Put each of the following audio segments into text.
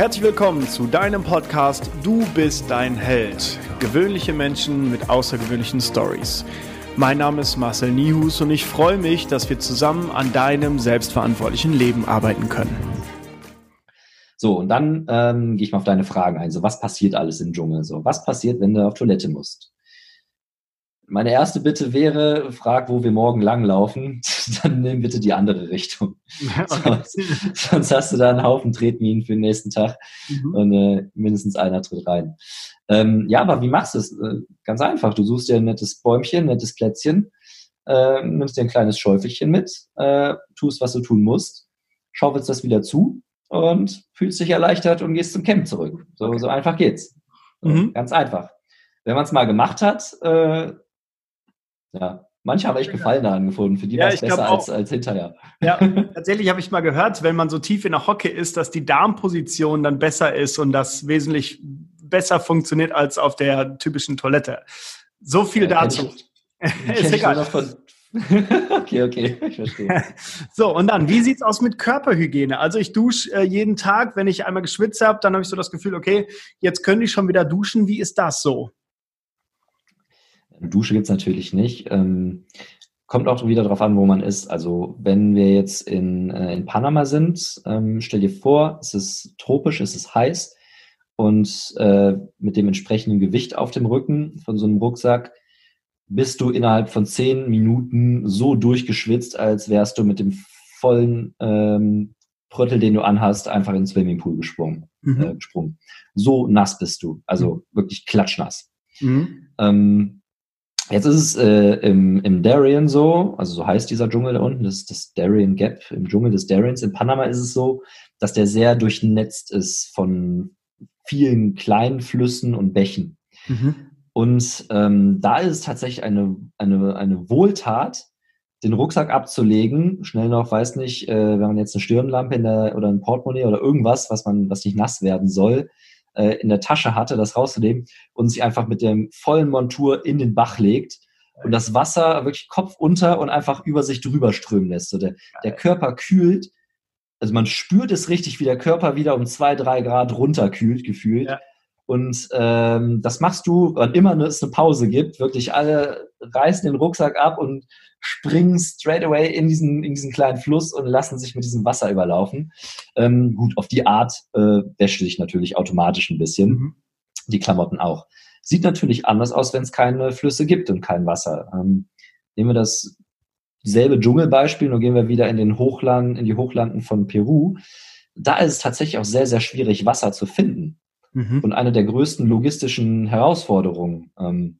Herzlich willkommen zu deinem Podcast Du bist dein Held. Gewöhnliche Menschen mit außergewöhnlichen Stories. Mein Name ist Marcel Nihus und ich freue mich, dass wir zusammen an deinem selbstverantwortlichen Leben arbeiten können. So, und dann ähm, gehe ich mal auf deine Fragen ein. So, was passiert alles im Dschungel? So, was passiert, wenn du auf Toilette musst? Meine erste Bitte wäre, frag, wo wir morgen langlaufen, dann nimm bitte die andere Richtung. Okay. Sonst, sonst, hast du da einen Haufen Tretminen für den nächsten Tag mhm. und äh, mindestens einer tritt rein. Ähm, ja, aber wie machst du es? Äh, ganz einfach. Du suchst dir ein nettes Bäumchen, ein nettes Plätzchen, äh, nimmst dir ein kleines Schäufelchen mit, äh, tust, was du tun musst, schaufelst das wieder zu und fühlst dich erleichtert und gehst zum Camp zurück. So, okay. so einfach geht's. Mhm. Ganz einfach. Wenn man es mal gemacht hat, äh, ja, manche haben echt Gefallen daran gefunden. Für die ja, war es besser als, als hinterher. Ja, tatsächlich habe ich mal gehört, wenn man so tief in der Hocke ist, dass die Darmposition dann besser ist und das wesentlich besser funktioniert als auf der typischen Toilette. So viel ja, dazu. Ich, ist egal. Okay, okay, ich verstehe. So, und dann, wie sieht es aus mit Körperhygiene? Also ich dusche äh, jeden Tag, wenn ich einmal geschwitzt habe, dann habe ich so das Gefühl, okay, jetzt könnte ich schon wieder duschen. Wie ist das so? Dusche gibt es natürlich nicht. Ähm, kommt auch wieder darauf an, wo man ist. Also wenn wir jetzt in, äh, in Panama sind, ähm, stell dir vor, es ist tropisch, es ist heiß und äh, mit dem entsprechenden Gewicht auf dem Rücken von so einem Rucksack bist du innerhalb von zehn Minuten so durchgeschwitzt, als wärst du mit dem vollen ähm, Pröttel, den du anhast, einfach in den Swimmingpool gesprungen. Mhm. Äh, gesprungen. So nass bist du, also mhm. wirklich klatschnass. Mhm. Ähm, Jetzt ist es äh, im, im Darien so, also so heißt dieser Dschungel da unten, das ist das Darien Gap, im Dschungel des Dariens. In Panama ist es so, dass der sehr durchnetzt ist von vielen kleinen Flüssen und Bächen. Mhm. Und ähm, da ist es tatsächlich eine, eine, eine Wohltat, den Rucksack abzulegen, schnell noch, weiß nicht, äh, wenn man jetzt eine Stirnlampe in der, oder ein Portemonnaie oder irgendwas, was man, was nicht nass werden soll, äh, in der Tasche hatte, das rauszunehmen und sich einfach mit dem vollen Montur in den Bach legt und das Wasser wirklich Kopf unter und einfach über sich drüber strömen lässt. So der, der Körper kühlt, also man spürt es richtig, wie der Körper wieder um zwei, drei Grad runterkühlt, gefühlt. Ja. Und ähm, das machst du, wann immer es eine Pause gibt, wirklich alle reißen den Rucksack ab und springen straight away in diesen, in diesen kleinen Fluss und lassen sich mit diesem Wasser überlaufen. Ähm, gut, auf die Art äh, wäscht sich natürlich automatisch ein bisschen. Mhm. Die Klamotten auch. Sieht natürlich anders aus, wenn es keine Flüsse gibt und kein Wasser. Ähm, nehmen wir das selbe Dschungelbeispiel, nur gehen wir wieder in den Hochlanden, in die Hochlanden von Peru. Da ist es tatsächlich auch sehr, sehr schwierig, Wasser zu finden mhm. und eine der größten logistischen Herausforderungen. Ähm,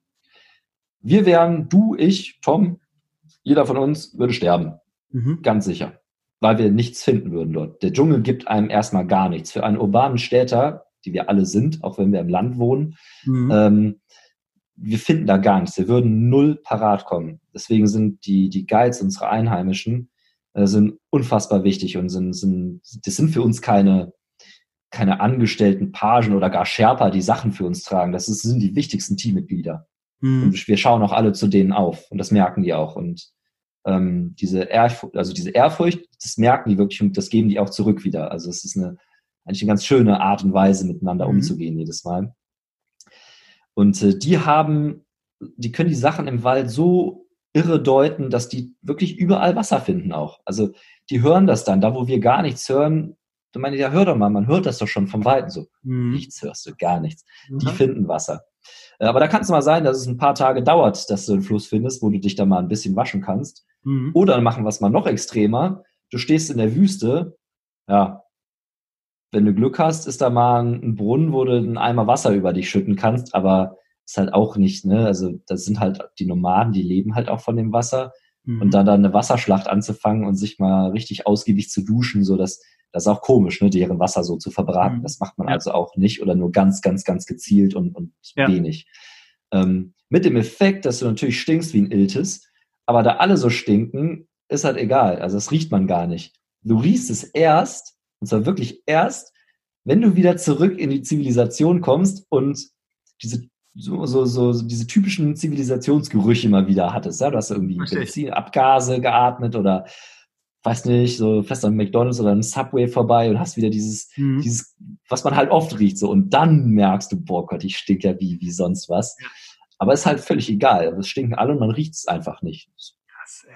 wir wären, du, ich, Tom, jeder von uns würde sterben. Mhm. Ganz sicher. Weil wir nichts finden würden dort. Der Dschungel gibt einem erstmal gar nichts. Für einen urbanen Städter, die wir alle sind, auch wenn wir im Land wohnen, mhm. ähm, wir finden da gar nichts. Wir würden null parat kommen. Deswegen sind die, die Guides, unsere Einheimischen, äh, sind unfassbar wichtig und sind, sind, das sind für uns keine, keine angestellten Pagen oder gar Sherpa, die Sachen für uns tragen. Das ist, sind die wichtigsten Teammitglieder. Mhm. Und wir schauen auch alle zu denen auf und das merken die auch. Und ähm, diese, Ehrfurcht, also diese Ehrfurcht, das merken die wirklich und das geben die auch zurück wieder. Also es ist eine, eigentlich eine ganz schöne Art und Weise, miteinander mhm. umzugehen jedes Mal. Und äh, die haben, die können die Sachen im Wald so irre deuten, dass die wirklich überall Wasser finden auch. Also die hören das dann, da wo wir gar nichts hören, Du meinst, ja, hör doch mal, man hört das doch schon vom Weiten so. Mhm. Nichts hörst du, gar nichts. Mhm. Die finden Wasser. Äh, aber da kann es mal sein, dass es ein paar Tage dauert, dass du einen Fluss findest, wo du dich da mal ein bisschen waschen kannst. Mhm. Oder machen wir es mal noch extremer. Du stehst in der Wüste, ja, wenn du Glück hast, ist da mal ein Brunnen, wo du einen Eimer Wasser über dich schütten kannst, aber ist halt auch nicht, ne? Also das sind halt die Nomaden, die leben halt auch von dem Wasser. Mhm. Und dann da eine Wasserschlacht anzufangen und sich mal richtig ausgiebig zu duschen, so dass das ist auch komisch, ne, deren Wasser so zu verbraten. Mhm. Das macht man ja. also auch nicht oder nur ganz, ganz, ganz gezielt und, und ja. wenig. Ähm, mit dem Effekt, dass du natürlich stinkst wie ein Iltis, aber da alle so stinken, ist halt egal. Also das riecht man gar nicht. Du riechst es erst, und zwar wirklich erst, wenn du wieder zurück in die Zivilisation kommst und diese so, so, so, so diese typischen Zivilisationsgerüche mal wieder hattest. Ja? Du hast irgendwie Benzin, Abgase geatmet oder weiß nicht, so fest an McDonalds oder einem Subway vorbei und hast wieder dieses, mhm. dieses, was man halt oft riecht, so. Und dann merkst du, boah Gott, ich stink ja wie, wie sonst was. Ja. Aber ist halt völlig egal. Es stinken alle und man riecht es einfach nicht. Krass, ey.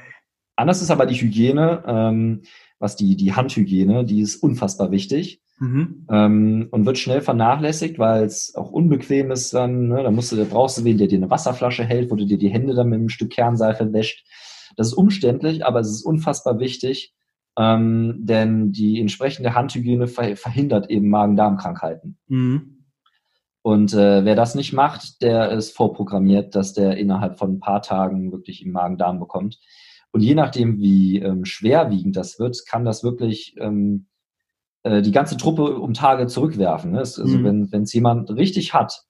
Anders ist aber die Hygiene, ähm, was die, die Handhygiene, die ist unfassbar wichtig. Mhm. Ähm, und wird schnell vernachlässigt, weil es auch unbequem ist dann. Ne? Da musst du, da brauchst du wen, der dir eine Wasserflasche hält, wo du dir die Hände dann mit einem Stück Kernseife wäscht. Das ist umständlich, aber es ist unfassbar wichtig, ähm, denn die entsprechende Handhygiene ver verhindert eben Magen-Darm-Krankheiten. Mhm. Und äh, wer das nicht macht, der ist vorprogrammiert, dass der innerhalb von ein paar Tagen wirklich im Magen-Darm bekommt. Und je nachdem, wie ähm, schwerwiegend das wird, kann das wirklich ähm, äh, die ganze Truppe um Tage zurückwerfen. Ne? Also mhm. wenn es jemand richtig hat,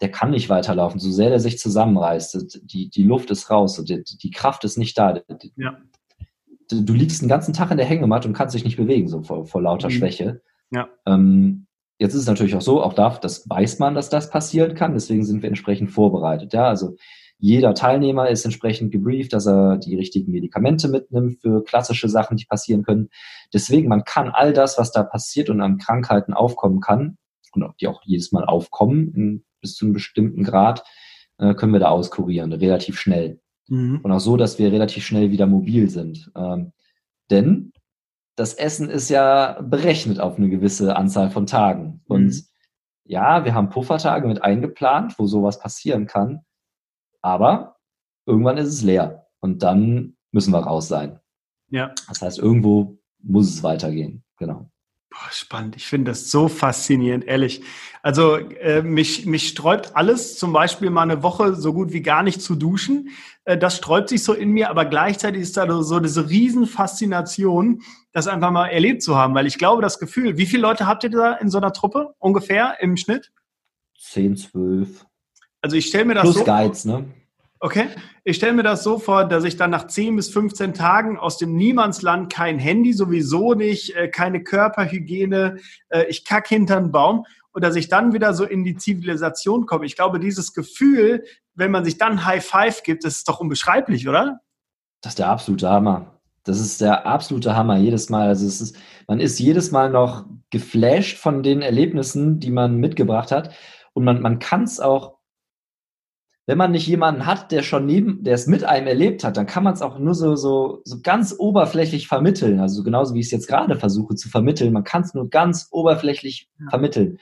der kann nicht weiterlaufen, so sehr der sich zusammenreißt. Die, die Luft ist raus, die, die Kraft ist nicht da. Ja. Du, du, liegst den ganzen Tag in der Hängematte und kannst dich nicht bewegen, so vor, vor lauter mhm. Schwäche. Ja. Ähm, jetzt ist es natürlich auch so, auch da, das weiß man, dass das passieren kann, deswegen sind wir entsprechend vorbereitet. Ja, also jeder Teilnehmer ist entsprechend gebrieft, dass er die richtigen Medikamente mitnimmt für klassische Sachen, die passieren können. Deswegen, man kann all das, was da passiert und an Krankheiten aufkommen kann, und die auch jedes Mal aufkommen, in bis zu einem bestimmten Grad äh, können wir da auskurieren, relativ schnell. Mhm. Und auch so, dass wir relativ schnell wieder mobil sind. Ähm, denn das Essen ist ja berechnet auf eine gewisse Anzahl von Tagen. Und mhm. ja, wir haben Puffertage mit eingeplant, wo sowas passieren kann. Aber irgendwann ist es leer. Und dann müssen wir raus sein. Ja. Das heißt, irgendwo muss es weitergehen. Genau. Boah, spannend. Ich finde das so faszinierend, ehrlich. Also äh, mich, mich sträubt alles, zum Beispiel mal eine Woche so gut wie gar nicht zu duschen. Äh, das sträubt sich so in mir, aber gleichzeitig ist da so diese Riesenfaszination, das einfach mal erlebt zu haben. Weil ich glaube, das Gefühl, wie viele Leute habt ihr da in so einer Truppe ungefähr im Schnitt? Zehn, zwölf. Also ich stelle mir das Plus so... Plus Guides, ne? Okay, ich stelle mir das so vor, dass ich dann nach 10 bis 15 Tagen aus dem Niemandsland kein Handy, sowieso nicht, äh, keine Körperhygiene, äh, ich kack hinter Baum und dass ich dann wieder so in die Zivilisation komme. Ich glaube, dieses Gefühl, wenn man sich dann High Five gibt, das ist doch unbeschreiblich, oder? Das ist der absolute Hammer. Das ist der absolute Hammer jedes Mal. Also es ist, man ist jedes Mal noch geflasht von den Erlebnissen, die man mitgebracht hat. Und man, man kann es auch wenn man nicht jemanden hat, der schon neben, der es mit einem erlebt hat, dann kann man es auch nur so, so, so ganz oberflächlich vermitteln. Also genauso wie ich es jetzt gerade versuche zu vermitteln. Man kann es nur ganz oberflächlich ja. vermitteln.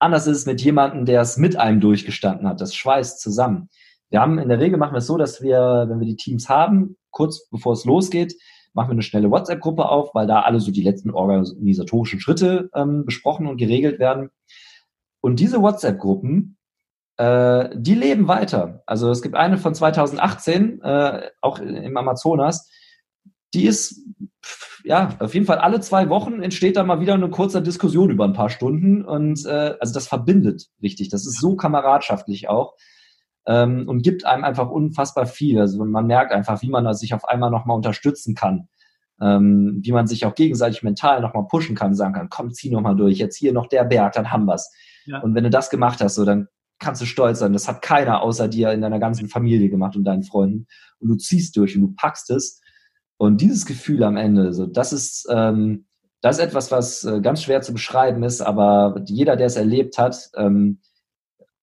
Anders ist es mit jemandem, der es mit einem durchgestanden hat. Das schweißt zusammen. Wir haben in der Regel machen wir es so, dass wir, wenn wir die Teams haben, kurz bevor es losgeht, machen wir eine schnelle WhatsApp-Gruppe auf, weil da alle so die letzten organisatorischen Schritte ähm, besprochen und geregelt werden. Und diese WhatsApp-Gruppen äh, die leben weiter. Also es gibt eine von 2018, äh, auch im Amazonas, die ist, ja, auf jeden Fall alle zwei Wochen entsteht da mal wieder eine kurze Diskussion über ein paar Stunden und äh, also das verbindet richtig. Das ist so kameradschaftlich auch ähm, und gibt einem einfach unfassbar viel. Also man merkt einfach, wie man sich auf einmal nochmal unterstützen kann. Ähm, wie man sich auch gegenseitig mental nochmal pushen kann, sagen kann, komm, zieh nochmal durch, jetzt hier noch der Berg, dann haben wir's. Ja. Und wenn du das gemacht hast, so, dann kannst du stolz sein. Das hat keiner außer dir in deiner ganzen Familie gemacht und deinen Freunden. Und du ziehst durch und du packst es. Und dieses Gefühl am Ende, so, das ist, ähm, das ist etwas, was äh, ganz schwer zu beschreiben ist, aber jeder, der es erlebt hat, ähm,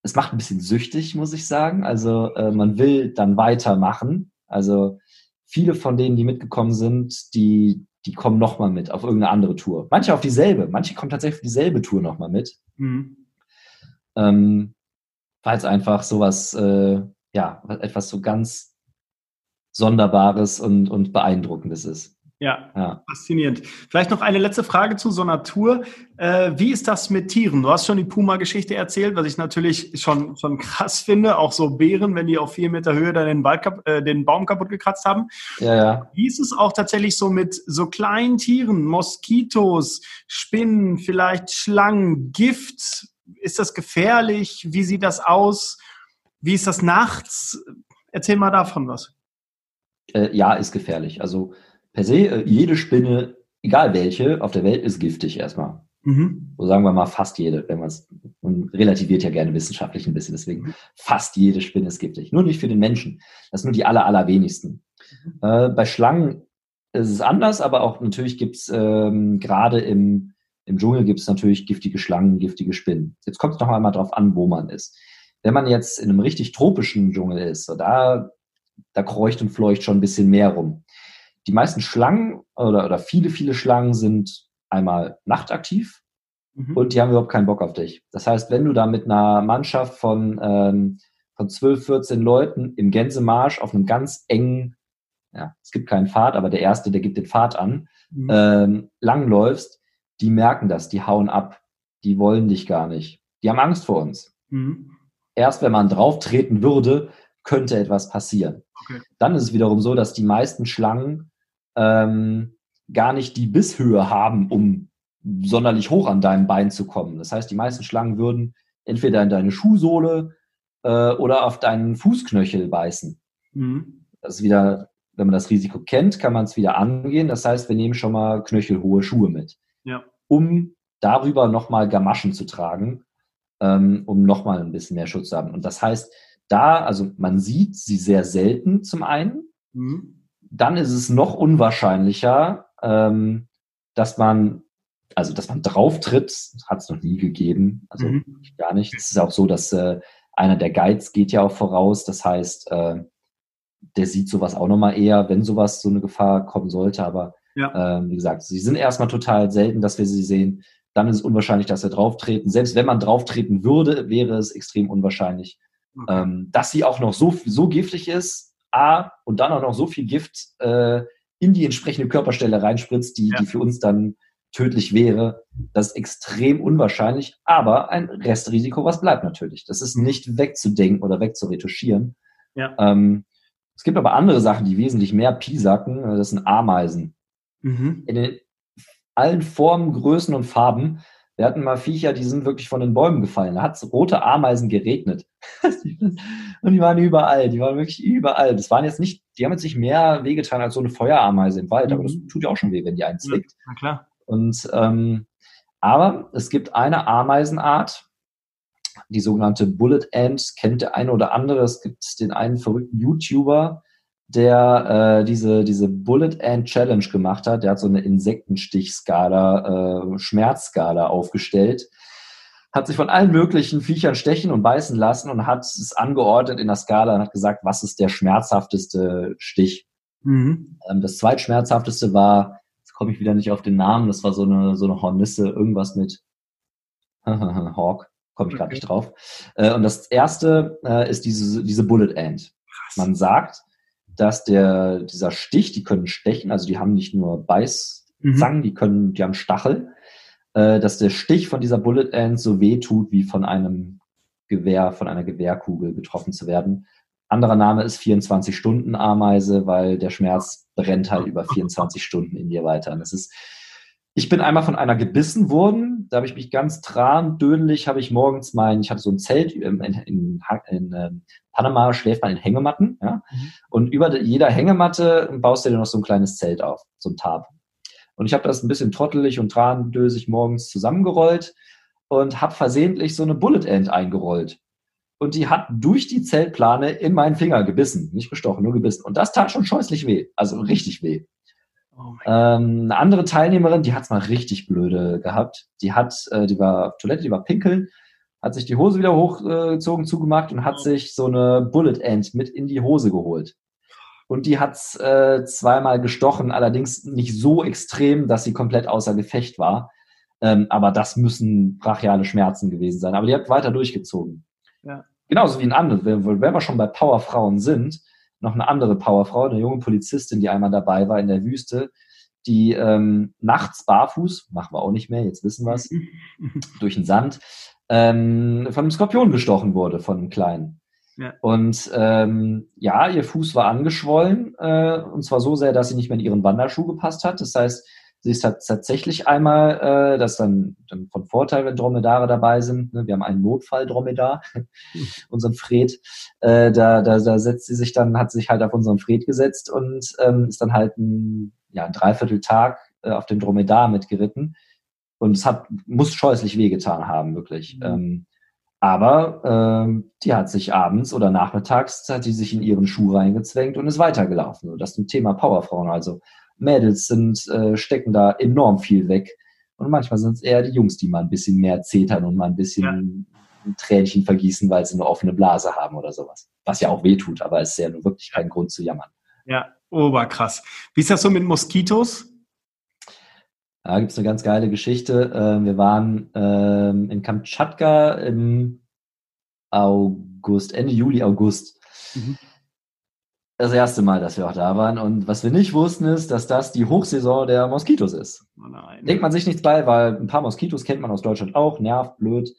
es macht ein bisschen süchtig, muss ich sagen. Also äh, man will dann weitermachen. Also viele von denen, die mitgekommen sind, die, die kommen nochmal mit auf irgendeine andere Tour. Manche auf dieselbe, manche kommen tatsächlich auf dieselbe Tour nochmal mit. Mhm. Ähm, weil es einfach sowas, äh, ja, etwas so ganz Sonderbares und, und Beeindruckendes ist. Ja, ja, faszinierend. Vielleicht noch eine letzte Frage zu so einer Tour. Äh, wie ist das mit Tieren? Du hast schon die Puma-Geschichte erzählt, was ich natürlich schon, schon krass finde. Auch so Bären, wenn die auf vier Meter Höhe dann den, Wald, äh, den Baum kaputt gekratzt haben. Ja, ja. Wie ist es auch tatsächlich so mit so kleinen Tieren, Moskitos, Spinnen, vielleicht Schlangen, Gift? Ist das gefährlich? Wie sieht das aus? Wie ist das nachts? Erzähl mal davon was. Äh, ja, ist gefährlich. Also per se, äh, jede Spinne, egal welche, auf der Welt ist giftig erstmal. Mhm. So sagen wir mal fast jede, wenn man es, man relativiert ja gerne wissenschaftlich ein bisschen, deswegen mhm. fast jede Spinne ist giftig. Nur nicht für den Menschen. Das sind nur die aller, allerwenigsten. Mhm. Äh, bei Schlangen es ist anders, aber auch natürlich gibt es ähm, gerade im, im Dschungel gibt es natürlich giftige Schlangen, giftige Spinnen. Jetzt kommt es noch einmal drauf an, wo man ist. Wenn man jetzt in einem richtig tropischen Dschungel ist, so da, da kreucht und fleucht schon ein bisschen mehr rum. Die meisten Schlangen oder, oder viele, viele Schlangen sind einmal nachtaktiv mhm. und die haben überhaupt keinen Bock auf dich. Das heißt, wenn du da mit einer Mannschaft von, ähm, von 12, 14 Leuten im Gänsemarsch auf einem ganz engen, ja, es gibt keinen Pfad, aber der Erste, der gibt den Pfad an, mhm. ähm, langläufst, die merken das, die hauen ab, die wollen dich gar nicht. Die haben Angst vor uns. Mhm. Erst wenn man drauf treten würde, könnte etwas passieren. Okay. Dann ist es wiederum so, dass die meisten Schlangen ähm, gar nicht die Bisshöhe haben, um sonderlich hoch an deinem Bein zu kommen. Das heißt, die meisten Schlangen würden entweder in deine Schuhsohle äh, oder auf deinen Fußknöchel beißen. Mhm. Das ist wieder, wenn man das Risiko kennt, kann man es wieder angehen. Das heißt, wir nehmen schon mal knöchelhohe Schuhe mit. Um darüber nochmal Gamaschen zu tragen, ähm, um nochmal ein bisschen mehr Schutz zu haben. Und das heißt, da, also man sieht sie sehr selten zum einen. Mhm. Dann ist es noch unwahrscheinlicher, ähm, dass man, also dass man drauftritt, hat es noch nie gegeben, also mhm. gar nicht. Es ist auch so, dass äh, einer der Guides geht ja auch voraus, das heißt, äh, der sieht sowas auch nochmal eher, wenn sowas, so eine Gefahr kommen sollte, aber ja. ähm, wie gesagt, sie sind erstmal total selten, dass wir sie sehen. Dann ist es unwahrscheinlich, dass wir drauftreten. Selbst wenn man drauftreten würde, wäre es extrem unwahrscheinlich. Okay. Ähm, dass sie auch noch so, so giftig ist, A, und dann auch noch so viel Gift äh, in die entsprechende Körperstelle reinspritzt, die, ja. die für uns dann tödlich wäre. Das ist extrem unwahrscheinlich, aber ein Restrisiko, was bleibt natürlich. Das ist nicht wegzudenken oder wegzuretuschieren. Ja. Ähm, es gibt aber andere Sachen, die wesentlich mehr piesacken. Das sind Ameisen. Mhm. In den, allen Formen, Größen und Farben. Wir hatten mal Viecher, die sind wirklich von den Bäumen gefallen. Da hat es rote Ameisen geregnet. und die waren überall, die waren wirklich überall. Das waren jetzt nicht, die haben jetzt nicht mehr wehgetan als so eine Feuerameise im Wald, aber das mhm. tut ja auch schon weh, wenn die einen zwickt. Ja, na klar. Und ähm, aber es gibt eine Ameisenart, die sogenannte Bullet Ant, kennt der eine oder andere. Es gibt den einen verrückten YouTuber, der äh, diese, diese Bullet Ant Challenge gemacht hat. Der hat so eine Insektenstichskala, äh, Schmerzskala aufgestellt hat sich von allen möglichen Viechern stechen und beißen lassen und hat es angeordnet in der Skala und hat gesagt, was ist der schmerzhafteste Stich. Mhm. Ähm, das zweitschmerzhafteste war, jetzt komme ich wieder nicht auf den Namen, das war so eine, so eine Hornisse, irgendwas mit Hawk, komme ich gerade okay. nicht drauf. Äh, und das erste äh, ist diese, diese Bullet. Krass. Man sagt, dass der, dieser Stich, die können stechen, also die haben nicht nur Beißzangen, mhm. die können, die haben Stachel äh, dass der Stich von dieser Bullet End so weh tut, wie von einem Gewehr, von einer Gewehrkugel getroffen zu werden. Anderer Name ist 24-Stunden-Ameise, weil der Schmerz brennt halt über 24 Stunden in dir weiter. Und das ist, ich bin einmal von einer gebissen worden. Da habe ich mich ganz trandödelig, habe ich morgens mein, ich hatte so ein Zelt in, in, in, in äh, Panama, schläft man in Hängematten. Ja? Mhm. Und über jeder Hängematte baust du dir noch so ein kleines Zelt auf, so ein Tarp. Und ich habe das ein bisschen trottelig und trandösig morgens zusammengerollt und habe versehentlich so eine Bullet End eingerollt. Und die hat durch die Zeltplane in meinen Finger gebissen. Nicht gestochen, nur gebissen. Und das tat schon scheußlich weh. Also richtig weh. Oh ähm, eine andere Teilnehmerin, die hat es mal richtig blöde gehabt. Die hat, äh, die war auf Toilette, die war pinkeln, hat sich die Hose wieder hochgezogen, äh, zugemacht und hat oh. sich so eine Bullet End mit in die Hose geholt und die hat's äh, zweimal gestochen, allerdings nicht so extrem, dass sie komplett außer Gefecht war. Ähm, aber das müssen brachiale Schmerzen gewesen sein. Aber die hat weiter durchgezogen. Ja. Genauso wie ein anderes, wenn wir schon bei Powerfrauen sind, noch eine andere Powerfrau, eine junge Polizistin, die einmal dabei war in der Wüste, die ähm, nachts barfuß, machen wir auch nicht mehr, jetzt wissen wir es, durch den Sand, ähm, von einem Skorpion gestochen wurde, von einem kleinen. Und ähm, ja, ihr Fuß war angeschwollen, äh, und zwar so sehr, dass sie nicht mehr in ihren Wanderschuh gepasst hat. Das heißt, sie ist tatsächlich einmal, äh, das dann, dann von Vorteil, wenn Dromedare dabei sind. Ne? Wir haben einen Notfall-Dromedar, unseren Fred. Äh, da, da, da setzt sie sich dann, hat sich halt auf unseren Fred gesetzt und ähm, ist dann halt ein, ja, ein Dreivierteltag äh, auf dem Dromedar mitgeritten. Und es hat, muss scheußlich wehgetan haben, wirklich. Mhm. Ähm, aber ähm, die hat sich abends oder nachmittags hat die sich in ihren Schuh reingezwängt und ist weitergelaufen. So, das zum Thema Powerfrauen. Also Mädels sind, äh, stecken da enorm viel weg. Und manchmal sind es eher die Jungs, die mal ein bisschen mehr zetern und mal ein bisschen ja. ein Tränchen vergießen, weil sie eine offene Blase haben oder sowas. Was ja auch weh tut, aber es ist ja nur wirklich kein Grund zu jammern. Ja, oberkrass. Wie ist das so mit Moskitos? Da gibt es eine ganz geile Geschichte. Ähm, wir waren ähm, in Kamtschatka im August, Ende Juli, August. Mhm. Das erste Mal, dass wir auch da waren. Und was wir nicht wussten, ist, dass das die Hochsaison der Moskitos ist. Oh Denkt man sich nichts bei, weil ein paar Moskitos kennt man aus Deutschland auch. Nervt, blöd.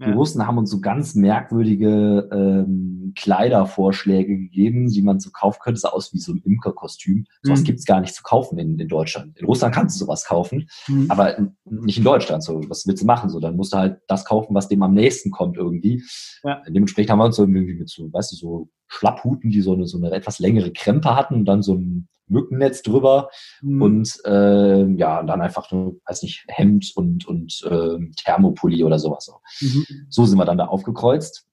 Die ja. Russen haben uns so ganz merkwürdige ähm, Kleidervorschläge gegeben, die man so kaufen könnte. Das sah aus wie so ein Imkerkostüm. Sowas mhm. gibt's gar nicht zu kaufen in, in Deutschland. In Russland kannst du sowas kaufen, mhm. aber nicht in Deutschland. So, was willst du machen? So, dann musst du halt das kaufen, was dem am nächsten kommt irgendwie. Ja. Dementsprechend haben wir uns so irgendwie mit so, weißt du, so Schlapphuten, die so eine, so eine etwas längere Krempe hatten und dann so ein Mückennetz drüber mhm. und äh, ja, dann einfach nur, weiß nicht, Hemd und, und äh, Thermopulli oder sowas. Mhm. So sind wir dann da aufgekreuzt.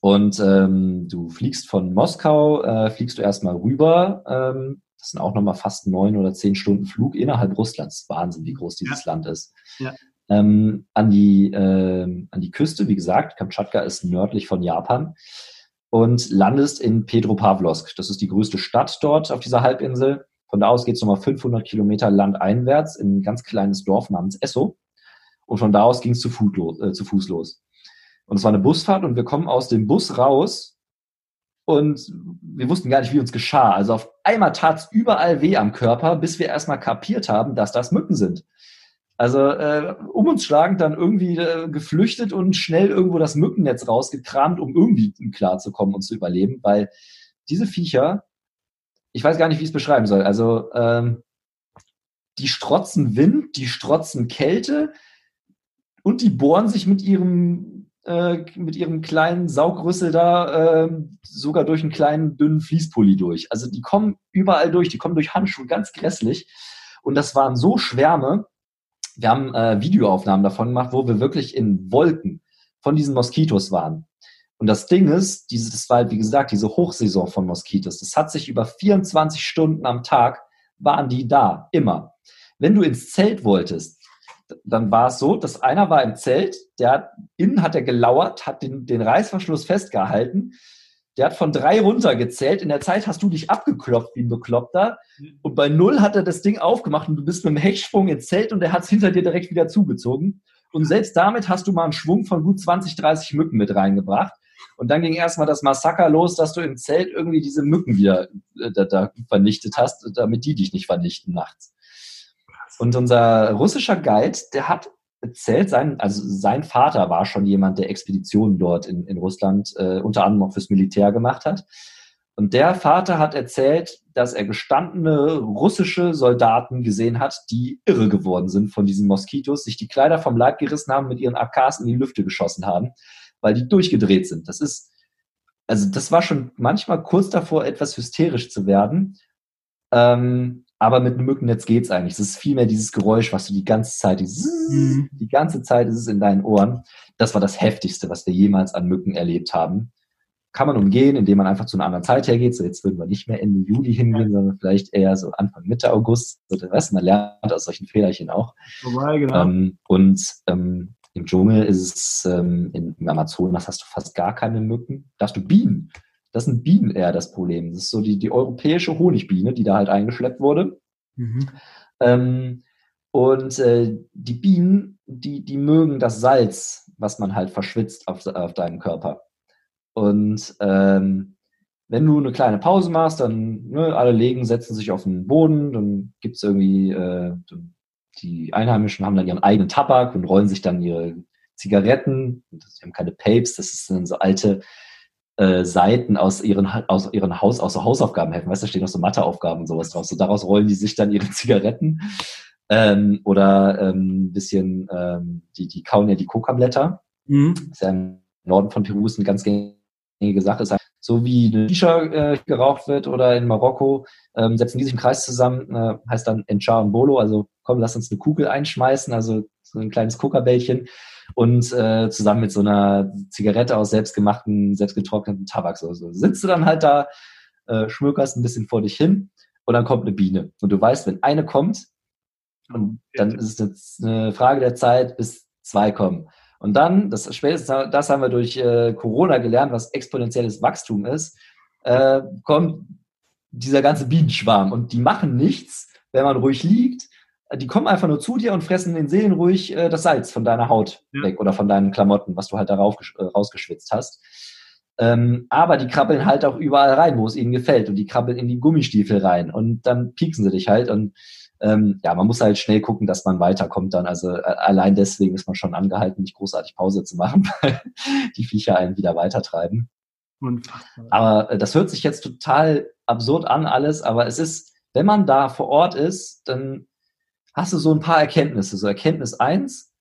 Und ähm, du fliegst von Moskau, äh, fliegst du erstmal rüber. Ähm, das sind auch nochmal fast neun oder zehn Stunden Flug innerhalb Russlands. Wahnsinn, wie groß dieses ja. Land ist. Ja. Ähm, an, die, äh, an die Küste, wie gesagt, Kamtschatka ist nördlich von Japan und landest in Petropavlovsk. Das ist die größte Stadt dort auf dieser Halbinsel. Von da aus geht es nochmal 500 Kilometer landeinwärts in ein ganz kleines Dorf namens Esso. Und von da aus ging es zu, äh, zu Fuß los. Und es war eine Busfahrt und wir kommen aus dem Bus raus und wir wussten gar nicht, wie uns geschah. Also auf einmal tat es überall weh am Körper, bis wir erstmal kapiert haben, dass das Mücken sind. Also äh, um uns schlagend dann irgendwie äh, geflüchtet und schnell irgendwo das Mückennetz rausgekramt, um irgendwie klarzukommen und zu überleben, weil diese Viecher, ich weiß gar nicht, wie ich es beschreiben soll. Also ähm, die strotzen Wind, die strotzen Kälte und die bohren sich mit ihrem äh, mit ihrem kleinen Saugrüssel da äh, sogar durch einen kleinen dünnen Fließpulli durch. Also die kommen überall durch, die kommen durch Handschuhe, ganz grässlich. Und das waren so Schwärme, wir haben äh, Videoaufnahmen davon gemacht, wo wir wirklich in Wolken von diesen Moskitos waren. Und das Ding ist, dieses, das war halt, wie gesagt, diese Hochsaison von Moskitos. Das hat sich über 24 Stunden am Tag waren die da, immer. Wenn du ins Zelt wolltest, dann war es so, dass einer war im Zelt, der innen hat er gelauert, hat den, den Reißverschluss festgehalten, der hat von drei runtergezählt. In der Zeit hast du dich abgeklopft wie ein Bekloppter. Und bei null hat er das Ding aufgemacht und du bist mit dem Hechtsprung ins Zelt und der hat es hinter dir direkt wieder zugezogen. Und selbst damit hast du mal einen Schwung von gut 20, 30 Mücken mit reingebracht. Und dann ging erstmal das Massaker los, dass du im Zelt irgendwie diese Mücken wieder äh, da, da vernichtet hast, damit die dich nicht vernichten nachts. Und unser russischer Guide, der hat erzählt, sein, also sein Vater war schon jemand, der Expeditionen dort in, in Russland äh, unter anderem auch fürs Militär gemacht hat. Und der Vater hat erzählt, dass er gestandene russische Soldaten gesehen hat, die irre geworden sind von diesen Moskitos, sich die Kleider vom Leib gerissen haben, mit ihren AKs in die Lüfte geschossen haben, weil die durchgedreht sind. Das ist, also das war schon manchmal kurz davor, etwas hysterisch zu werden. Ähm, aber mit einem Mückennetz geht's eigentlich. Es ist vielmehr dieses Geräusch, was du die ganze Zeit, dieses, mhm. die ganze Zeit ist es in deinen Ohren. Das war das Heftigste, was wir jemals an Mücken erlebt haben. Kann man umgehen, indem man einfach zu einer anderen Zeit hergeht. So jetzt würden wir nicht mehr Ende Juli hingehen, sondern vielleicht eher so Anfang Mitte August. So, weißt, man lernt aus solchen Fehlerchen auch. Vorbei, genau. Ähm, und ähm, im Dschungel ist es, ähm, im Amazonas hast du fast gar keine Mücken. Da hast du Bienen. Das sind Bienen eher das Problem. Das ist so die, die europäische Honigbiene, die da halt eingeschleppt wurde. Mhm. Ähm, und äh, die Bienen, die, die mögen das Salz, was man halt verschwitzt auf, auf deinem Körper. Und ähm, wenn du eine kleine Pause machst, dann ne, alle legen, setzen sich auf den Boden, dann gibt es irgendwie, äh, die Einheimischen haben dann ihren eigenen Tabak und rollen sich dann ihre Zigaretten. Sie haben keine Papes, das sind so alte äh, Seiten aus ihren, aus ihren Haus, aus so Hausaufgabenheften, weißt du, da stehen noch so Matheaufgaben und sowas drauf. So daraus rollen die sich dann ihre Zigaretten. Ähm, oder ähm, bisschen, ähm, die, die kauen ja die Coca-Blätter. Mhm. ist ja im Norden von Peru ist eine ganz gängige Sache. Ist halt so wie eine Shisha äh, geraucht wird oder in Marokko, ähm, setzen die sich im Kreis zusammen, äh, heißt dann Enchar und Bolo, also komm, lass uns eine Kugel einschmeißen, also so ein kleines Coca-Bällchen und äh, zusammen mit so einer Zigarette aus selbstgemachten, selbstgetrockneten Tabak. So, so sitzt du dann halt da, äh, schmökerst ein bisschen vor dich hin und dann kommt eine Biene. Und du weißt, wenn eine kommt, und dann ist es eine Frage der Zeit, bis zwei kommen. Und dann, das spätestens das haben wir durch äh, Corona gelernt, was exponentielles Wachstum ist, äh, kommt dieser ganze Bienenschwarm und die machen nichts, wenn man ruhig liegt. Die kommen einfach nur zu dir und fressen den Seelen ruhig äh, das Salz von deiner Haut ja. weg oder von deinen Klamotten, was du halt da äh, rausgeschwitzt hast. Ähm, aber die krabbeln halt auch überall rein, wo es ihnen gefällt und die krabbeln in die Gummistiefel rein und dann pieksen sie dich halt und ähm, ja, man muss halt schnell gucken, dass man weiterkommt dann. Also äh, allein deswegen ist man schon angehalten, nicht großartig Pause zu machen, weil die Viecher einen wieder weitertreiben. Unfassbar. Aber äh, das hört sich jetzt total absurd an alles, aber es ist, wenn man da vor Ort ist, dann hast du so ein paar Erkenntnisse. So Erkenntnis eins,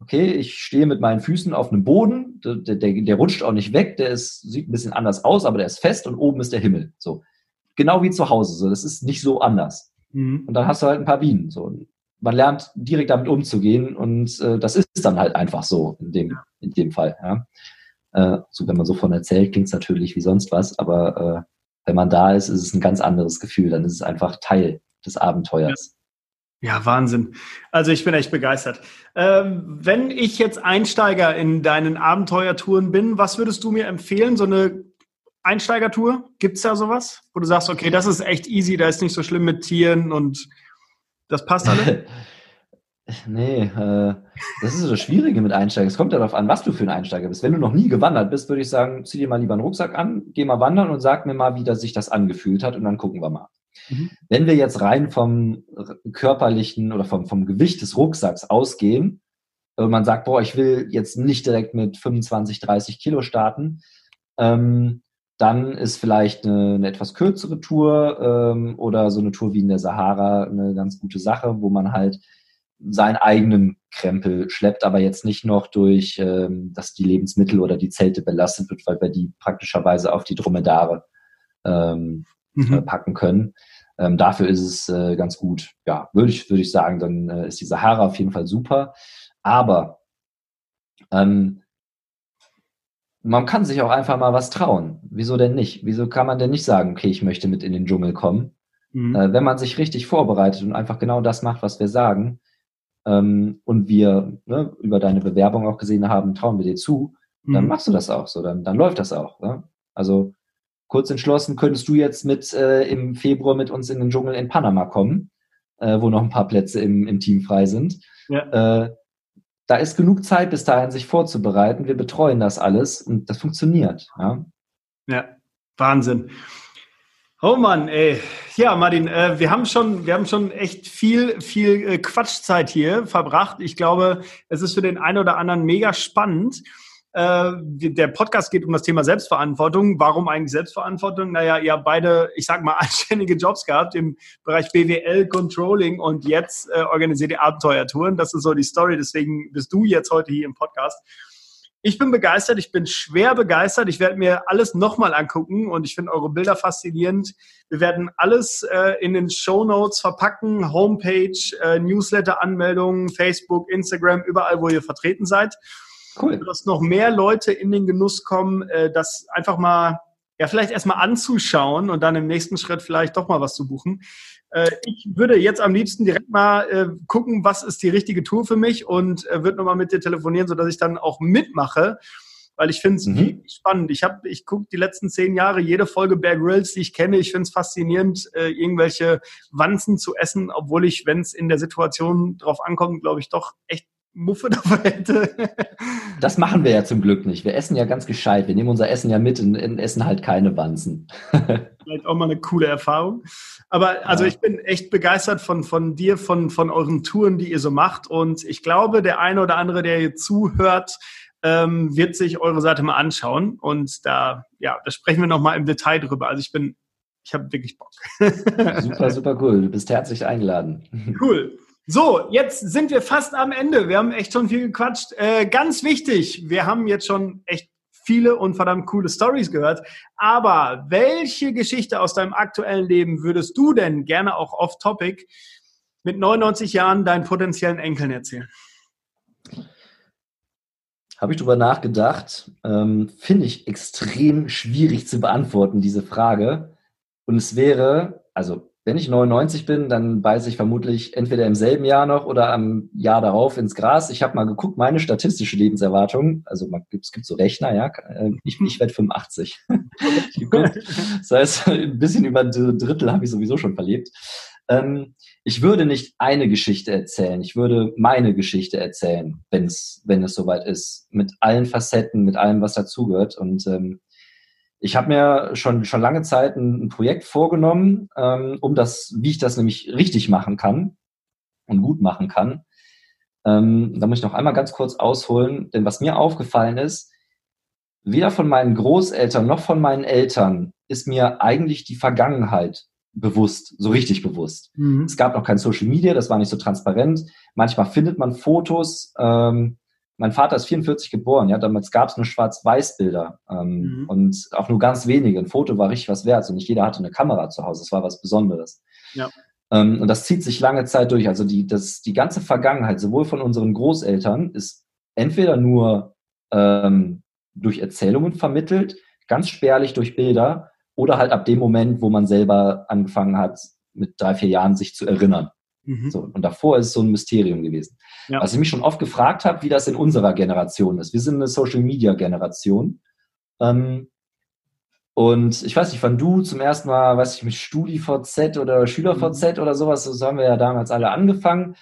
okay, ich stehe mit meinen Füßen auf einem Boden, der, der, der rutscht auch nicht weg, der ist, sieht ein bisschen anders aus, aber der ist fest und oben ist der Himmel. So. Genau wie zu Hause. So, das ist nicht so anders. Mhm. Und dann hast du halt ein paar Bienen. So. Man lernt direkt damit umzugehen und äh, das ist dann halt einfach so in dem, in dem Fall. Ja. Äh, so, wenn man so von erzählt, klingt es natürlich wie sonst was, aber äh, wenn man da ist, ist es ein ganz anderes Gefühl. Dann ist es einfach Teil des Abenteuers. Ja. Ja Wahnsinn. Also ich bin echt begeistert. Ähm, wenn ich jetzt Einsteiger in deinen Abenteuertouren bin, was würdest du mir empfehlen? So eine Einsteigertour? Gibt es da sowas, wo du sagst, okay, das ist echt easy, da ist nicht so schlimm mit Tieren und das passt alle? nee, äh, das ist so das Schwierige mit Einsteigern. Es kommt darauf an, was du für ein Einsteiger bist. Wenn du noch nie gewandert bist, würde ich sagen, zieh dir mal lieber einen Rucksack an, geh mal wandern und sag mir mal, wie das sich das angefühlt hat und dann gucken wir mal. Mhm. Wenn wir jetzt rein vom körperlichen oder vom, vom Gewicht des Rucksacks ausgehen, und man sagt, boah, ich will jetzt nicht direkt mit 25, 30 Kilo starten, ähm, dann ist vielleicht eine, eine etwas kürzere Tour ähm, oder so eine Tour wie in der Sahara eine ganz gute Sache, wo man halt seinen eigenen Krempel schleppt, aber jetzt nicht noch durch, ähm, dass die Lebensmittel oder die Zelte belastet wird, weil wir die praktischerweise auf die Dromedare ähm, mhm. äh, packen können. Ähm, dafür ist es äh, ganz gut. Ja, würde ich, würde ich sagen, dann äh, ist die Sahara auf jeden Fall super. Aber ähm, man kann sich auch einfach mal was trauen. Wieso denn nicht? Wieso kann man denn nicht sagen, okay, ich möchte mit in den Dschungel kommen? Mhm. Äh, wenn man sich richtig vorbereitet und einfach genau das macht, was wir sagen, ähm, und wir ne, über deine Bewerbung auch gesehen haben, trauen wir dir zu, mhm. dann machst du das auch so, dann, dann läuft das auch. Ne? Also kurz entschlossen, könntest du jetzt mit äh, im Februar mit uns in den Dschungel in Panama kommen, äh, wo noch ein paar Plätze im, im Team frei sind. Ja. Äh, da ist genug Zeit bis dahin, sich vorzubereiten. Wir betreuen das alles und das funktioniert. Ja, ja Wahnsinn. Oh Mann, ey. Ja, Martin, äh, wir haben schon, wir haben schon echt viel, viel äh, Quatschzeit hier verbracht. Ich glaube, es ist für den einen oder anderen mega spannend. Äh, der Podcast geht um das Thema Selbstverantwortung. Warum eigentlich Selbstverantwortung? Naja, ihr habt beide, ich sag mal, anständige Jobs gehabt im Bereich BWL, Controlling und jetzt äh, organisiert ihr Abenteuertouren. Das ist so die Story. Deswegen bist du jetzt heute hier im Podcast. Ich bin begeistert, ich bin schwer begeistert. Ich werde mir alles nochmal angucken und ich finde eure Bilder faszinierend. Wir werden alles äh, in den Show Notes verpacken, Homepage, äh, Newsletter-Anmeldungen, Facebook, Instagram, überall, wo ihr vertreten seid. Cool. Dass noch mehr Leute in den Genuss kommen, äh, das einfach mal, ja, vielleicht erstmal anzuschauen und dann im nächsten Schritt vielleicht doch mal was zu buchen. Äh, ich würde jetzt am liebsten direkt mal äh, gucken, was ist die richtige Tour für mich und äh, würde nochmal mit dir telefonieren, sodass ich dann auch mitmache weil ich finde es mhm. spannend. Ich habe, ich gucke die letzten zehn Jahre jede Folge Bear Grylls, die ich kenne. Ich finde es faszinierend, äh, irgendwelche Wanzen zu essen, obwohl ich, wenn es in der Situation drauf ankommt, glaube ich, doch echt Muffe dabei hätte. Das machen wir ja zum Glück nicht. Wir essen ja ganz gescheit. Wir nehmen unser Essen ja mit und essen halt keine Wanzen. Vielleicht auch mal eine coole Erfahrung. Aber also ja. ich bin echt begeistert von, von dir, von, von euren Touren, die ihr so macht. Und ich glaube, der eine oder andere, der hier zuhört, ähm, wird sich eure Seite mal anschauen. Und da, ja, da sprechen wir nochmal im Detail drüber. Also ich bin, ich habe wirklich Bock. super, super cool. Du bist herzlich eingeladen. Cool. So, jetzt sind wir fast am Ende. Wir haben echt schon viel gequatscht. Äh, ganz wichtig, wir haben jetzt schon echt viele und verdammt coole Stories gehört. Aber welche Geschichte aus deinem aktuellen Leben würdest du denn gerne auch off-topic mit 99 Jahren deinen potenziellen Enkeln erzählen? Habe ich darüber nachgedacht. Ähm, Finde ich extrem schwierig zu beantworten, diese Frage. Und es wäre, also wenn ich 99 bin, dann beiße ich vermutlich entweder im selben Jahr noch oder am Jahr darauf ins Gras. Ich habe mal geguckt, meine statistische Lebenserwartung, also man, es gibt so Rechner, ja, äh, ich, ich werde 85. das heißt, ein bisschen über ein Drittel habe ich sowieso schon verlebt. Ähm, ich würde nicht eine Geschichte erzählen, ich würde meine Geschichte erzählen, wenn's, wenn es soweit ist, mit allen Facetten, mit allem, was dazugehört. Und ähm, ich habe mir schon, schon lange Zeit ein, ein Projekt vorgenommen, ähm, um das, wie ich das nämlich richtig machen kann und gut machen kann. Ähm, da muss ich noch einmal ganz kurz ausholen, denn was mir aufgefallen ist, weder von meinen Großeltern noch von meinen Eltern ist mir eigentlich die Vergangenheit bewusst, so richtig bewusst. Mhm. Es gab noch kein Social Media, das war nicht so transparent. Manchmal findet man Fotos, ähm, mein Vater ist 44 geboren, ja, damals gab es nur Schwarz-Weiß-Bilder ähm, mhm. und auch nur ganz wenige. Ein Foto war richtig was wert und nicht jeder hatte eine Kamera zu Hause. Das war was Besonderes. Ja. Ähm, und das zieht sich lange Zeit durch. Also die, das, die ganze Vergangenheit, sowohl von unseren Großeltern, ist entweder nur ähm, durch Erzählungen vermittelt, ganz spärlich durch Bilder oder halt ab dem Moment, wo man selber angefangen hat, mit drei, vier Jahren sich zu erinnern. Mhm. So, und davor ist es so ein Mysterium gewesen. Ja. Was ich mich schon oft gefragt habe, wie das in unserer Generation ist. Wir sind eine Social-Media-Generation. Ähm, und ich weiß nicht, wann du zum ersten Mal, weiß ich, mit StudiVZ oder SchülerVZ mhm. oder sowas, so haben wir ja damals alle angefangen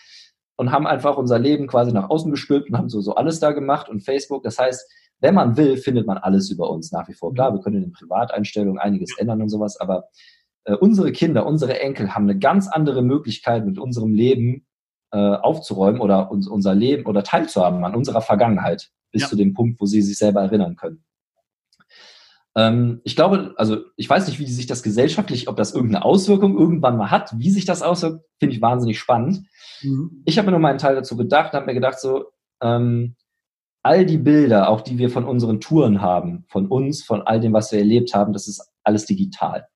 und haben einfach unser Leben quasi nach außen gestülpt und haben so, so alles da gemacht und Facebook. Das heißt, wenn man will, findet man alles über uns nach wie vor. Klar, mhm. wir können in den Privateinstellungen einiges ändern und sowas, aber äh, unsere Kinder, unsere Enkel haben eine ganz andere Möglichkeit, mit unserem Leben äh, aufzuräumen oder uns, unser Leben oder teilzuhaben an unserer Vergangenheit bis ja. zu dem Punkt, wo sie sich selber erinnern können. Ähm, ich glaube, also ich weiß nicht, wie sich das gesellschaftlich, ob das irgendeine Auswirkung irgendwann mal hat, wie sich das auswirkt, finde ich wahnsinnig spannend. Mhm. Ich habe mir nur meinen Teil dazu gedacht, habe mir gedacht, so, ähm, all die Bilder, auch die wir von unseren Touren haben, von uns, von all dem, was wir erlebt haben, das ist alles digital.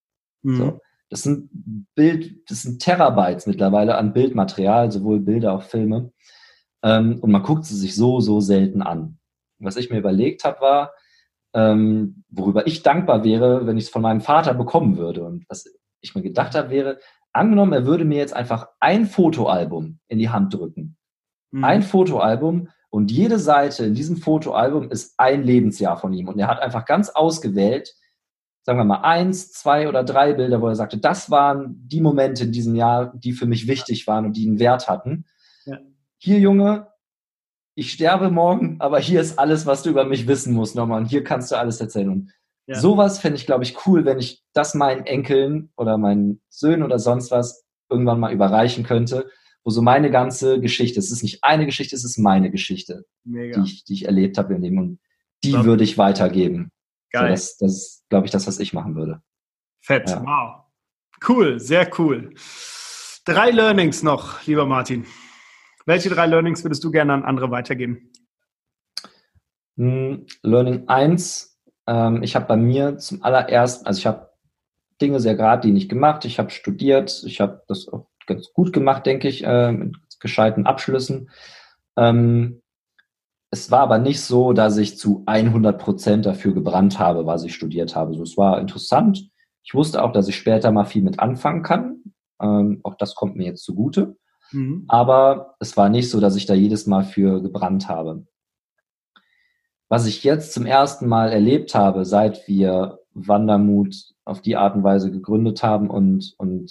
Mhm. So. Das sind Bild, das sind Terabytes mittlerweile an Bildmaterial, sowohl Bilder auch Filme. Ähm, und man guckt sie sich so, so selten an. Was ich mir überlegt habe, war, ähm, worüber ich dankbar wäre, wenn ich es von meinem Vater bekommen würde. Und was ich mir gedacht habe, wäre, angenommen, er würde mir jetzt einfach ein Fotoalbum in die Hand drücken. Mhm. Ein Fotoalbum und jede Seite in diesem Fotoalbum ist ein Lebensjahr von ihm. Und er hat einfach ganz ausgewählt, sagen wir mal, eins, zwei oder drei Bilder, wo er sagte, das waren die Momente in diesem Jahr, die für mich wichtig waren und die einen Wert hatten. Ja. Hier, Junge, ich sterbe morgen, aber hier ist alles, was du über mich wissen musst nochmal und hier kannst du alles erzählen. Und ja. sowas fände ich, glaube ich, cool, wenn ich das meinen Enkeln oder meinen Söhnen oder sonst was irgendwann mal überreichen könnte, wo so meine ganze Geschichte, es ist nicht eine Geschichte, es ist meine Geschichte, die ich, die ich erlebt habe in dem und die würde ich weitergeben. Geil. So, das, das ist, glaube ich, das, was ich machen würde. Fett, ja. wow. Cool, sehr cool. Drei Learnings noch, lieber Martin. Welche drei Learnings würdest du gerne an andere weitergeben? Hm, Learning 1, ähm, ich habe bei mir zum allerersten, also ich habe Dinge sehr geradlinig gemacht, ich habe studiert, ich habe das auch ganz gut gemacht, denke ich, äh, mit gescheiten Abschlüssen. Ähm, es war aber nicht so, dass ich zu 100 Prozent dafür gebrannt habe, was ich studiert habe. So, es war interessant. Ich wusste auch, dass ich später mal viel mit anfangen kann. Ähm, auch das kommt mir jetzt zugute. Mhm. Aber es war nicht so, dass ich da jedes Mal für gebrannt habe. Was ich jetzt zum ersten Mal erlebt habe, seit wir Wandermut auf die Art und Weise gegründet haben und, und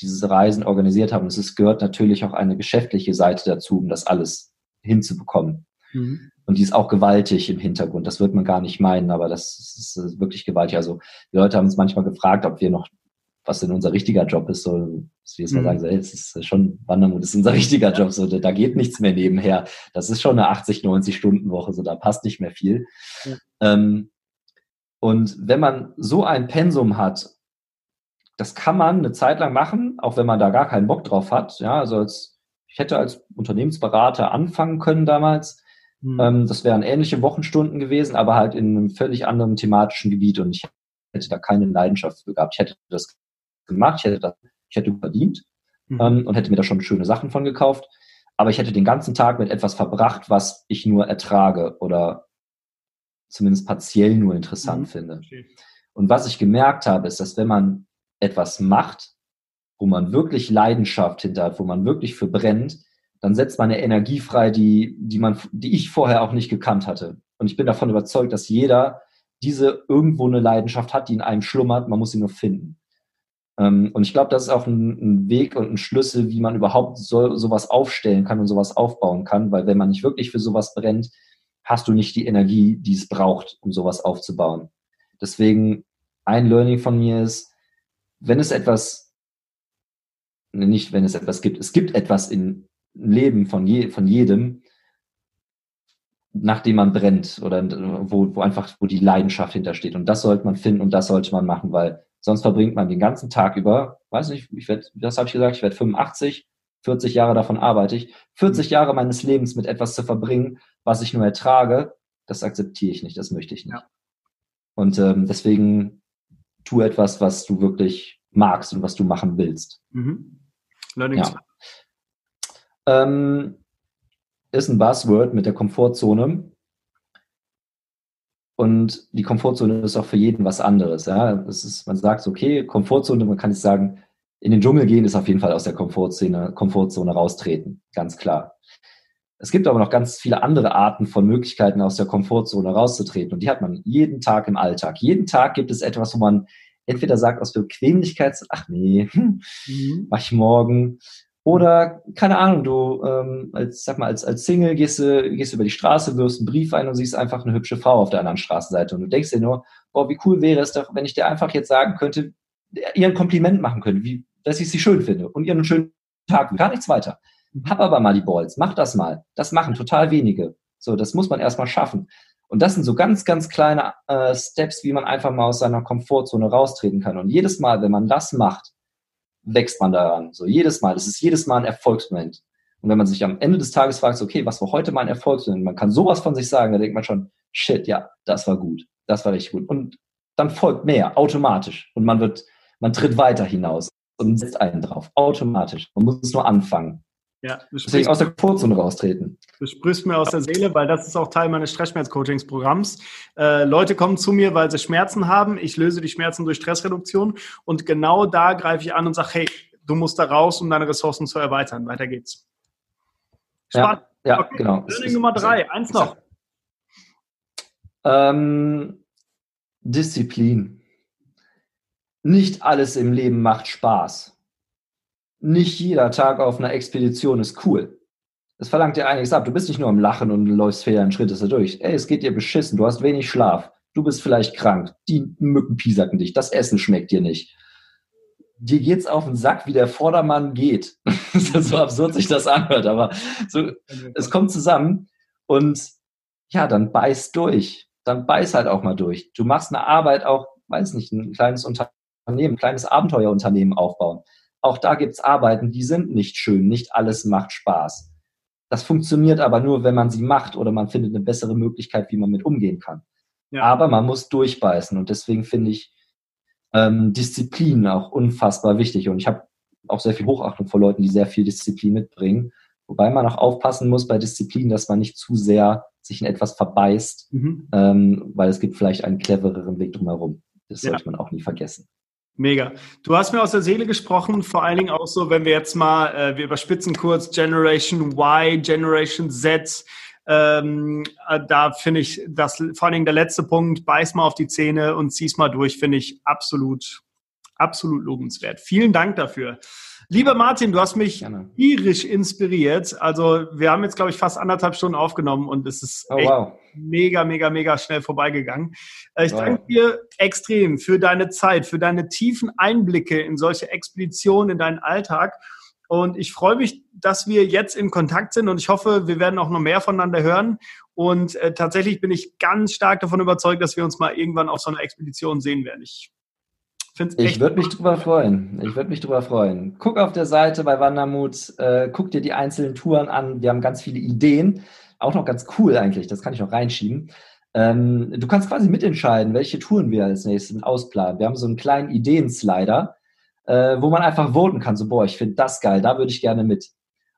diese Reisen organisiert haben, es gehört natürlich auch eine geschäftliche Seite dazu, um das alles hinzubekommen. Mhm. Und die ist auch gewaltig im Hintergrund. Das wird man gar nicht meinen, aber das ist wirklich gewaltig. Also die Leute haben uns manchmal gefragt, ob wir noch, was denn unser richtiger Job ist, so, dass wir jetzt mal mhm. sagen, so, hey, es ist schon Wandermut, das ist unser richtiger Job, so, da geht nichts mehr nebenher. Das ist schon eine 80, 90 Stunden Woche, so, da passt nicht mehr viel. Ja. Ähm, und wenn man so ein Pensum hat, das kann man eine Zeit lang machen, auch wenn man da gar keinen Bock drauf hat. Ja, also als, ich hätte als Unternehmensberater anfangen können damals, Mhm. Ähm, das wären ähnliche Wochenstunden gewesen, aber halt in einem völlig anderen thematischen Gebiet und ich hätte da keine Leidenschaft für gehabt. Ich hätte das gemacht, ich hätte das, ich hätte verdient mhm. ähm, und hätte mir da schon schöne Sachen von gekauft, aber ich hätte den ganzen Tag mit etwas verbracht, was ich nur ertrage oder zumindest partiell nur interessant mhm. finde. Okay. Und was ich gemerkt habe, ist, dass wenn man etwas macht, wo man wirklich Leidenschaft hinter hat, wo man wirklich für brennt, dann setzt man eine Energie frei, die, die man, die ich vorher auch nicht gekannt hatte. Und ich bin davon überzeugt, dass jeder diese irgendwo eine Leidenschaft hat, die in einem schlummert. Man muss sie nur finden. Ähm, und ich glaube, das ist auch ein, Weg und ein Schlüssel, wie man überhaupt so, sowas aufstellen kann und sowas aufbauen kann. Weil wenn man nicht wirklich für sowas brennt, hast du nicht die Energie, die es braucht, um sowas aufzubauen. Deswegen ein Learning von mir ist, wenn es etwas, nicht wenn es etwas gibt, es gibt etwas im Leben von, je, von jedem, nachdem man brennt oder wo, wo einfach, wo die Leidenschaft hintersteht. Und das sollte man finden und das sollte man machen, weil sonst verbringt man den ganzen Tag über, weiß nicht, ich werde, das habe ich gesagt, ich werde 85, 40 Jahre davon arbeite ich, 40 Jahre meines Lebens mit etwas zu verbringen, was ich nur ertrage, das akzeptiere ich nicht, das möchte ich nicht. Ja. Und ähm, deswegen tu etwas, was du wirklich magst und was du machen willst. Mhm. Ja. Ähm, ist ein Buzzword mit der Komfortzone. Und die Komfortzone ist auch für jeden was anderes. Ja? Das ist, man sagt, okay, Komfortzone, man kann nicht sagen, in den Dschungel gehen ist auf jeden Fall aus der Komfortzone, Komfortzone raustreten, ganz klar. Es gibt aber noch ganz viele andere Arten von Möglichkeiten, aus der Komfortzone rauszutreten. Und die hat man jeden Tag im Alltag. Jeden Tag gibt es etwas, wo man entweder sagt aus Bequemlichkeit, ach nee, hm, mhm. mach ich morgen. Oder, keine Ahnung, du, ähm, als, sag mal, als, als Single gehst du, gehst über die Straße, wirfst einen Brief ein und siehst einfach eine hübsche Frau auf der anderen Straßenseite. Und du denkst dir nur, boah, wie cool wäre es doch, wenn ich dir einfach jetzt sagen könnte, ihr ein Kompliment machen könnte, wie, dass ich sie schön finde und ihr einen schönen Tag, gar nichts weiter. Mhm. Hab aber mal die Balls, mach das mal. Das machen total wenige. So, das muss man erstmal schaffen. Und das sind so ganz, ganz kleine äh, Steps, wie man einfach mal aus seiner Komfortzone raustreten kann. Und jedes Mal, wenn man das macht, wächst man daran. So jedes Mal. Das ist jedes Mal ein Erfolgsmoment. Und wenn man sich am Ende des Tages fragt, okay, was war heute mein Erfolgsmoment? Man kann sowas von sich sagen, da denkt man schon, shit, ja, das war gut. Das war richtig gut. Und dann folgt mehr, automatisch. Und man wird, man tritt weiter hinaus und setzt einen drauf. Automatisch. Man muss es nur anfangen. Ja, Deswegen aus der Komfortzone raustreten. Du sprichst mir aus der Seele, weil das ist auch Teil meines Stressschmerz-Coachings-Programms. Äh, Leute kommen zu mir, weil sie Schmerzen haben. Ich löse die Schmerzen durch Stressreduktion. Und genau da greife ich an und sage, hey, du musst da raus, um deine Ressourcen zu erweitern. Weiter geht's. Spannend. Ja, ja okay. genau. Learning Nummer drei, eins noch. Ähm, Disziplin. Nicht alles im Leben macht Spaß nicht jeder Tag auf einer Expedition ist cool. Es verlangt dir einiges ab. Du bist nicht nur am Lachen und läufst federn Schritte da durch. Ey, es geht dir beschissen. Du hast wenig Schlaf. Du bist vielleicht krank. Die Mücken piesacken dich. Das Essen schmeckt dir nicht. Dir geht's auf den Sack, wie der Vordermann geht. so absurd sich das anhört, aber so, es kommt zusammen und ja, dann beiß durch. Dann beiß halt auch mal durch. Du machst eine Arbeit auch, weiß nicht, ein kleines Unternehmen, ein kleines Abenteuerunternehmen aufbauen auch da gibt's Arbeiten, die sind nicht schön, nicht alles macht Spaß. Das funktioniert aber nur, wenn man sie macht oder man findet eine bessere Möglichkeit, wie man mit umgehen kann. Ja. Aber man muss durchbeißen und deswegen finde ich ähm, Disziplin auch unfassbar wichtig. Und ich habe auch sehr viel Hochachtung vor Leuten, die sehr viel Disziplin mitbringen. Wobei man auch aufpassen muss bei Disziplin, dass man nicht zu sehr sich in etwas verbeißt, mhm. ähm, weil es gibt vielleicht einen clevereren Weg drumherum. Das ja. sollte man auch nie vergessen. Mega. Du hast mir aus der Seele gesprochen, vor allen Dingen auch so, wenn wir jetzt mal, äh, wir überspitzen kurz Generation Y, Generation Z. Ähm, äh, da finde ich, das vor allen Dingen der letzte Punkt, beiß mal auf die Zähne und zieh's mal durch, finde ich absolut, absolut lobenswert. Vielen Dank dafür. Lieber Martin, du hast mich tierisch inspiriert. Also wir haben jetzt, glaube ich, fast anderthalb Stunden aufgenommen und es ist oh, wow. mega, mega, mega schnell vorbeigegangen. Äh, ich wow. danke dir extrem für deine Zeit, für deine tiefen Einblicke in solche Expeditionen in deinen Alltag. Und ich freue mich, dass wir jetzt in Kontakt sind und ich hoffe, wir werden auch noch mehr voneinander hören. Und äh, tatsächlich bin ich ganz stark davon überzeugt, dass wir uns mal irgendwann auf so einer Expedition sehen werden. Ich ich würde mich drüber freuen. Ich würde mich drüber freuen. Guck auf der Seite bei Wandermut, äh, guck dir die einzelnen Touren an. Wir haben ganz viele Ideen. Auch noch ganz cool eigentlich. Das kann ich noch reinschieben. Ähm, du kannst quasi mitentscheiden, welche Touren wir als nächstes ausplanen. Wir haben so einen kleinen Ideenslider, äh, wo man einfach voten kann. So, boah, ich finde das geil, da würde ich gerne mit.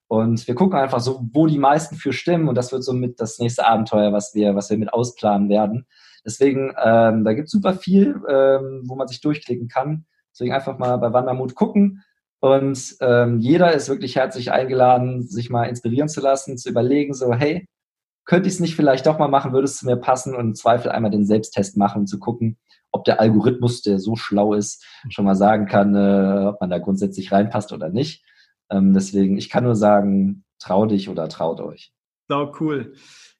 Und wir gucken einfach so, wo die meisten für stimmen. Und das wird so mit das nächste Abenteuer, was wir, was wir mit ausplanen werden. Deswegen, ähm, da gibt es super viel, ähm, wo man sich durchklicken kann. Deswegen einfach mal bei Wandermut gucken. Und ähm, jeder ist wirklich herzlich eingeladen, sich mal inspirieren zu lassen, zu überlegen, so, hey, könnte ich es nicht vielleicht doch mal machen, würde es zu mir passen und im Zweifel einmal den Selbsttest machen, um zu gucken, ob der Algorithmus, der so schlau ist, schon mal sagen kann, äh, ob man da grundsätzlich reinpasst oder nicht. Ähm, deswegen, ich kann nur sagen, trau dich oder traut euch. So cool.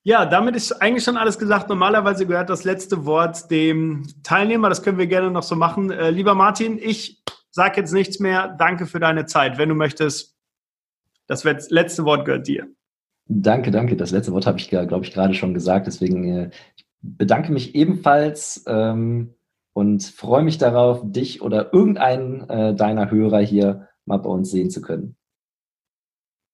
Ja, damit ist eigentlich schon alles gesagt. Normalerweise gehört das letzte Wort dem Teilnehmer. Das können wir gerne noch so machen. Äh, lieber Martin, ich sage jetzt nichts mehr. Danke für deine Zeit. Wenn du möchtest, das letzte Wort gehört dir. Danke, danke. Das letzte Wort habe ich, glaube ich, gerade schon gesagt. Deswegen äh, bedanke mich ebenfalls ähm, und freue mich darauf, dich oder irgendeinen äh, deiner Hörer hier mal bei uns sehen zu können.